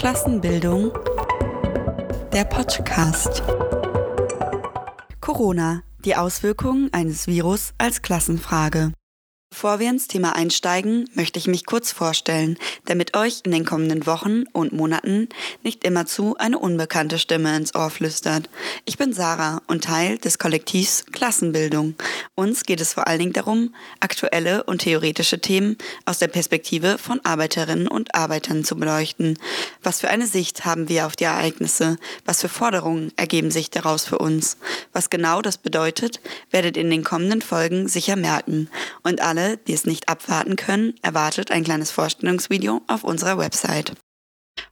Klassenbildung. Der Podcast. Corona. Die Auswirkungen eines Virus als Klassenfrage. Bevor wir ins Thema einsteigen, möchte ich mich kurz vorstellen, damit euch in den kommenden Wochen und Monaten nicht immerzu eine unbekannte Stimme ins Ohr flüstert. Ich bin Sarah und Teil des Kollektivs Klassenbildung. Uns geht es vor allen Dingen darum, aktuelle und theoretische Themen aus der Perspektive von Arbeiterinnen und Arbeitern zu beleuchten. Was für eine Sicht haben wir auf die Ereignisse? Was für Forderungen ergeben sich daraus für uns? Was genau das bedeutet, werdet in den kommenden Folgen sicher merken. Und alle alle, die es nicht abwarten können, erwartet ein kleines Vorstellungsvideo auf unserer Website.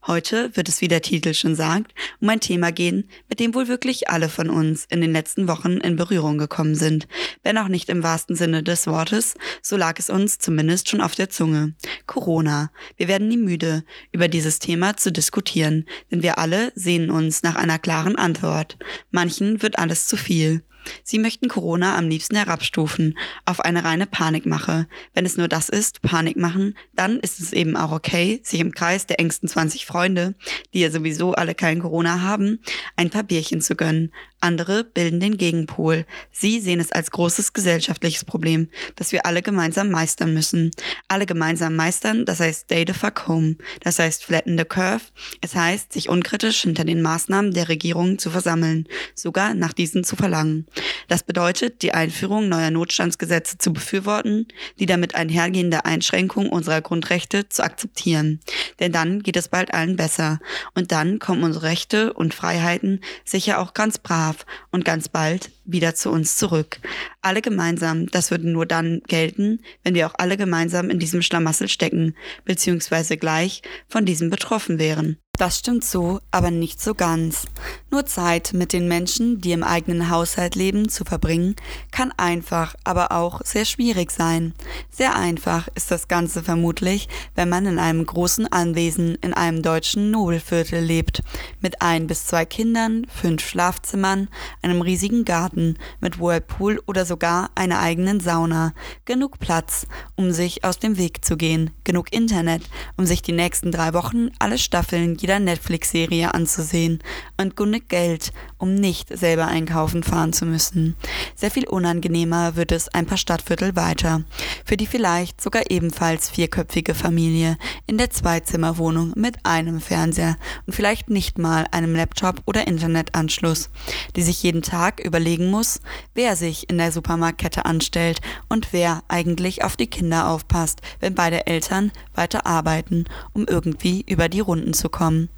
Heute wird es, wie der Titel schon sagt, um ein Thema gehen, mit dem wohl wirklich alle von uns in den letzten Wochen in Berührung gekommen sind. Wenn auch nicht im wahrsten Sinne des Wortes, so lag es uns zumindest schon auf der Zunge. Corona. Wir werden nie müde, über dieses Thema zu diskutieren, denn wir alle sehnen uns nach einer klaren Antwort. Manchen wird alles zu viel. Sie möchten Corona am liebsten herabstufen auf eine reine Panikmache. Wenn es nur das ist, Panik machen, dann ist es eben auch okay, sich im Kreis der engsten 20 Freunde, die ja sowieso alle kein Corona haben, ein paar Bierchen zu gönnen. Andere bilden den Gegenpol. Sie sehen es als großes gesellschaftliches Problem, das wir alle gemeinsam meistern müssen. Alle gemeinsam meistern, das heißt stay the fuck home. Das heißt flatten the curve. Es heißt, sich unkritisch hinter den Maßnahmen der Regierung zu versammeln, sogar nach diesen zu verlangen. Das bedeutet, die Einführung neuer Notstandsgesetze zu befürworten, die damit einhergehende Einschränkung unserer Grundrechte zu akzeptieren. Denn dann geht es bald allen besser. Und dann kommen unsere Rechte und Freiheiten sicher auch ganz brav und ganz bald wieder zu uns zurück. Alle gemeinsam, das würde nur dann gelten, wenn wir auch alle gemeinsam in diesem Schlamassel stecken, beziehungsweise gleich von diesem betroffen wären. Das stimmt so, aber nicht so ganz. Nur Zeit mit den Menschen, die im eigenen Haushalt leben, zu verbringen, kann einfach, aber auch sehr schwierig sein. Sehr einfach ist das Ganze vermutlich, wenn man in einem großen Anwesen in einem deutschen Nobelviertel lebt, mit ein bis zwei Kindern, fünf Schlafzimmern, einem riesigen Garten, mit Whirlpool oder sogar einer eigenen Sauna. Genug Platz, um sich aus dem Weg zu gehen, genug Internet, um sich die nächsten drei Wochen alle Staffeln jeder Netflix-Serie anzusehen. Und genug Geld, um nicht selber einkaufen fahren zu müssen. Sehr viel unangenehmer wird es ein paar Stadtviertel weiter. Für die vielleicht sogar ebenfalls vierköpfige Familie in der Zweizimmerwohnung mit einem Fernseher und vielleicht nicht mal einem Laptop oder Internetanschluss, die sich jeden Tag überlegen muss, wer sich in der Supermarktkette anstellt und wer eigentlich auf die Kinder aufpasst, wenn beide Eltern weiter arbeiten, um irgendwie über die Runden zu kommen.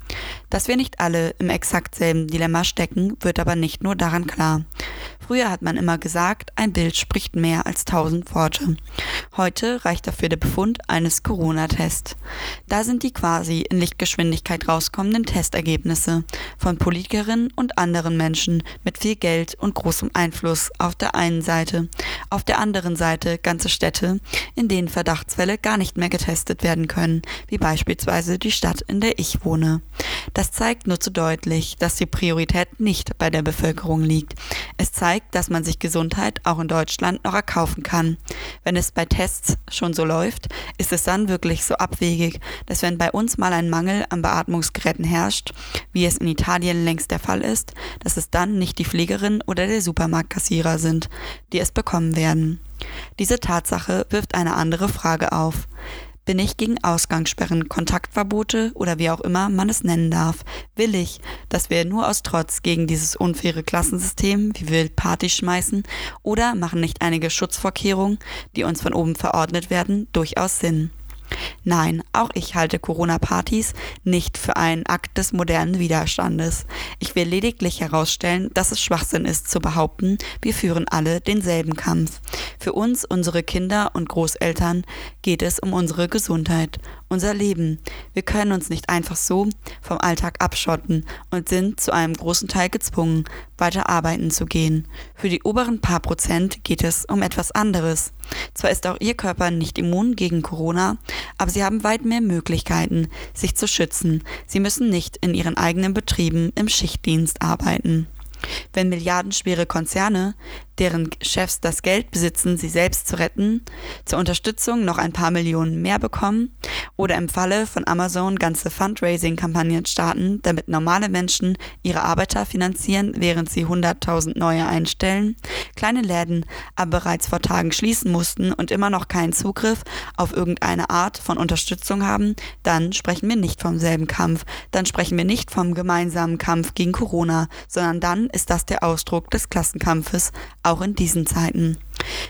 Dass wir nicht alle im exakt selben Dilemma stecken, wird aber nicht nur daran klar. Früher hat man immer gesagt, ein Bild spricht mehr als tausend Worte. Heute reicht dafür der Befund eines Corona-Tests. Da sind die quasi in Lichtgeschwindigkeit rauskommenden Testergebnisse von Politikerinnen und anderen Menschen mit viel Geld und großem Einfluss auf der einen Seite, auf der anderen Seite ganze Städte, in denen Verdachtsfälle gar nicht mehr getestet werden können, wie beispielsweise die Stadt, in der ich wohne. Das zeigt nur zu deutlich, dass die Priorität nicht bei der Bevölkerung liegt. Es zeigt, zeigt, dass man sich Gesundheit auch in Deutschland noch erkaufen kann. Wenn es bei Tests schon so läuft, ist es dann wirklich so abwegig, dass wenn bei uns mal ein Mangel an Beatmungsgeräten herrscht, wie es in Italien längst der Fall ist, dass es dann nicht die Pflegerin oder der Supermarktkassierer sind, die es bekommen werden. Diese Tatsache wirft eine andere Frage auf bin ich gegen Ausgangssperren, Kontaktverbote oder wie auch immer man es nennen darf. Will ich, dass wir nur aus Trotz gegen dieses unfaire Klassensystem wie wild Party schmeißen oder machen nicht einige Schutzvorkehrungen, die uns von oben verordnet werden, durchaus Sinn? Nein, auch ich halte Corona-Partys nicht für einen Akt des modernen Widerstandes. Ich will lediglich herausstellen, dass es Schwachsinn ist zu behaupten, wir führen alle denselben Kampf. Für uns, unsere Kinder und Großeltern geht es um unsere Gesundheit, unser Leben. Wir können uns nicht einfach so vom Alltag abschotten und sind zu einem großen Teil gezwungen, weiter arbeiten zu gehen. Für die oberen paar Prozent geht es um etwas anderes. Zwar ist auch ihr Körper nicht immun gegen Corona, aber sie haben weit mehr Möglichkeiten, sich zu schützen. Sie müssen nicht in ihren eigenen Betrieben im Schichtdienst arbeiten. Wenn milliardenschwere Konzerne, deren Chefs das Geld besitzen, sie selbst zu retten, zur Unterstützung noch ein paar Millionen mehr bekommen oder im Falle von Amazon ganze Fundraising-Kampagnen starten, damit normale Menschen ihre Arbeiter finanzieren, während sie 100.000 neue einstellen, kleine Läden aber bereits vor Tagen schließen mussten und immer noch keinen Zugriff auf irgendeine Art von Unterstützung haben, dann sprechen wir nicht vom selben Kampf, dann sprechen wir nicht vom gemeinsamen Kampf gegen Corona, sondern dann ist das der Ausdruck des Klassenkampfes, auch in diesen Zeiten.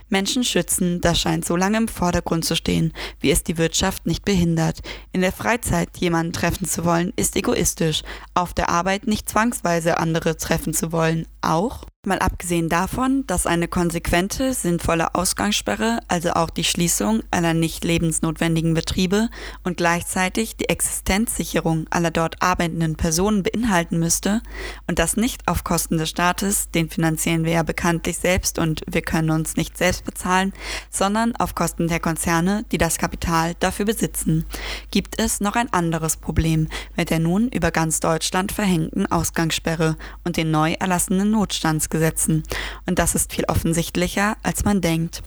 Menschen schützen, das scheint so lange im Vordergrund zu stehen, wie es die Wirtschaft nicht behindert. In der Freizeit jemanden treffen zu wollen, ist egoistisch. Auf der Arbeit nicht zwangsweise andere treffen zu wollen, auch Mal abgesehen davon, dass eine konsequente, sinnvolle Ausgangssperre, also auch die Schließung aller nicht lebensnotwendigen Betriebe und gleichzeitig die Existenzsicherung aller dort arbeitenden Personen beinhalten müsste und das nicht auf Kosten des Staates, den finanzieren wir ja bekanntlich selbst und wir können uns nicht selbst bezahlen, sondern auf Kosten der Konzerne, die das Kapital dafür besitzen, gibt es noch ein anderes Problem mit der nun über ganz Deutschland verhängten Ausgangssperre und den neu erlassenen Notstands Gesetzen. Und das ist viel offensichtlicher, als man denkt.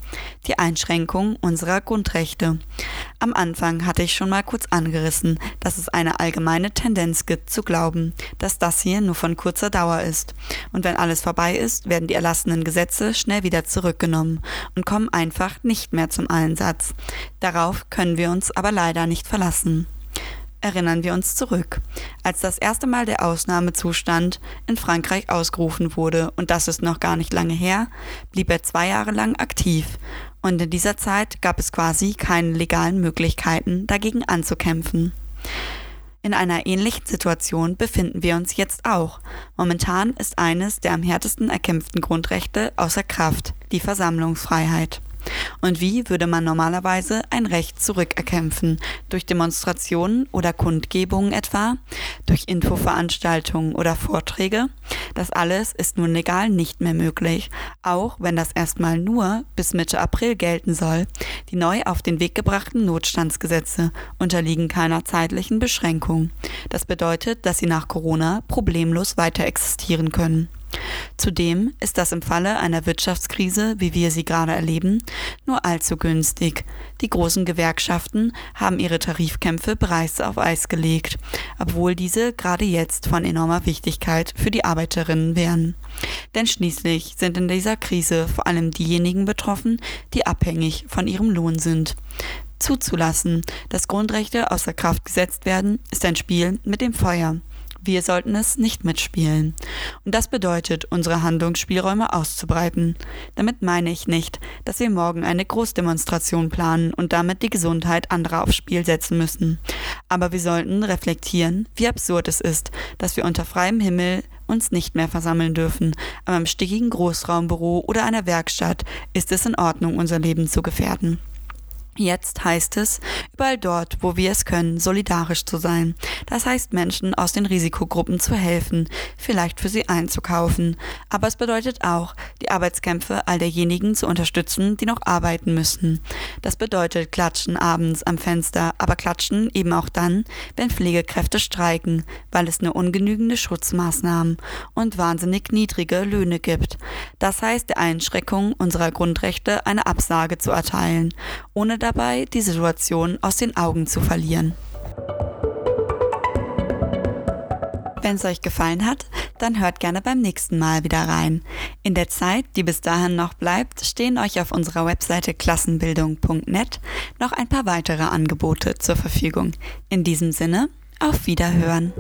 Die Einschränkung unserer Grundrechte. Am Anfang hatte ich schon mal kurz angerissen, dass es eine allgemeine Tendenz gibt zu glauben, dass das hier nur von kurzer Dauer ist. Und wenn alles vorbei ist, werden die erlassenen Gesetze schnell wieder zurückgenommen und kommen einfach nicht mehr zum Einsatz. Darauf können wir uns aber leider nicht verlassen erinnern wir uns zurück, als das erste Mal der Ausnahmezustand in Frankreich ausgerufen wurde, und das ist noch gar nicht lange her, blieb er zwei Jahre lang aktiv, und in dieser Zeit gab es quasi keine legalen Möglichkeiten, dagegen anzukämpfen. In einer ähnlichen Situation befinden wir uns jetzt auch. Momentan ist eines der am härtesten erkämpften Grundrechte außer Kraft, die Versammlungsfreiheit. Und wie würde man normalerweise ein Recht zurückerkämpfen? Durch Demonstrationen oder Kundgebungen etwa? Durch Infoveranstaltungen oder Vorträge? Das alles ist nun legal nicht mehr möglich, auch wenn das erstmal nur bis Mitte April gelten soll. Die neu auf den Weg gebrachten Notstandsgesetze unterliegen keiner zeitlichen Beschränkung. Das bedeutet, dass sie nach Corona problemlos weiter existieren können. Zudem ist das im Falle einer Wirtschaftskrise, wie wir sie gerade erleben, nur allzu günstig. Die großen Gewerkschaften haben ihre Tarifkämpfe bereits auf Eis gelegt, obwohl diese gerade jetzt von enormer Wichtigkeit für die Arbeiterinnen wären. Denn schließlich sind in dieser Krise vor allem diejenigen betroffen, die abhängig von ihrem Lohn sind. Zuzulassen, dass Grundrechte außer Kraft gesetzt werden, ist ein Spiel mit dem Feuer. Wir sollten es nicht mitspielen. Und das bedeutet, unsere Handlungsspielräume auszubreiten. Damit meine ich nicht, dass wir morgen eine Großdemonstration planen und damit die Gesundheit anderer aufs Spiel setzen müssen. Aber wir sollten reflektieren, wie absurd es ist, dass wir unter freiem Himmel uns nicht mehr versammeln dürfen, aber im stickigen Großraumbüro oder einer Werkstatt ist es in Ordnung, unser Leben zu gefährden. Jetzt heißt es, überall dort, wo wir es können, solidarisch zu sein. Das heißt, Menschen aus den Risikogruppen zu helfen, vielleicht für sie einzukaufen. Aber es bedeutet auch, die Arbeitskämpfe all derjenigen zu unterstützen, die noch arbeiten müssen. Das bedeutet Klatschen abends am Fenster, aber Klatschen eben auch dann, wenn Pflegekräfte streiken, weil es nur ungenügende Schutzmaßnahmen und wahnsinnig niedrige Löhne gibt. Das heißt, der Einschränkung unserer Grundrechte eine Absage zu erteilen, ohne dabei, die Situation aus den Augen zu verlieren. Wenn es euch gefallen hat, dann hört gerne beim nächsten Mal wieder rein. In der Zeit, die bis dahin noch bleibt, stehen euch auf unserer Webseite klassenbildung.net noch ein paar weitere Angebote zur Verfügung. In diesem Sinne, auf Wiederhören.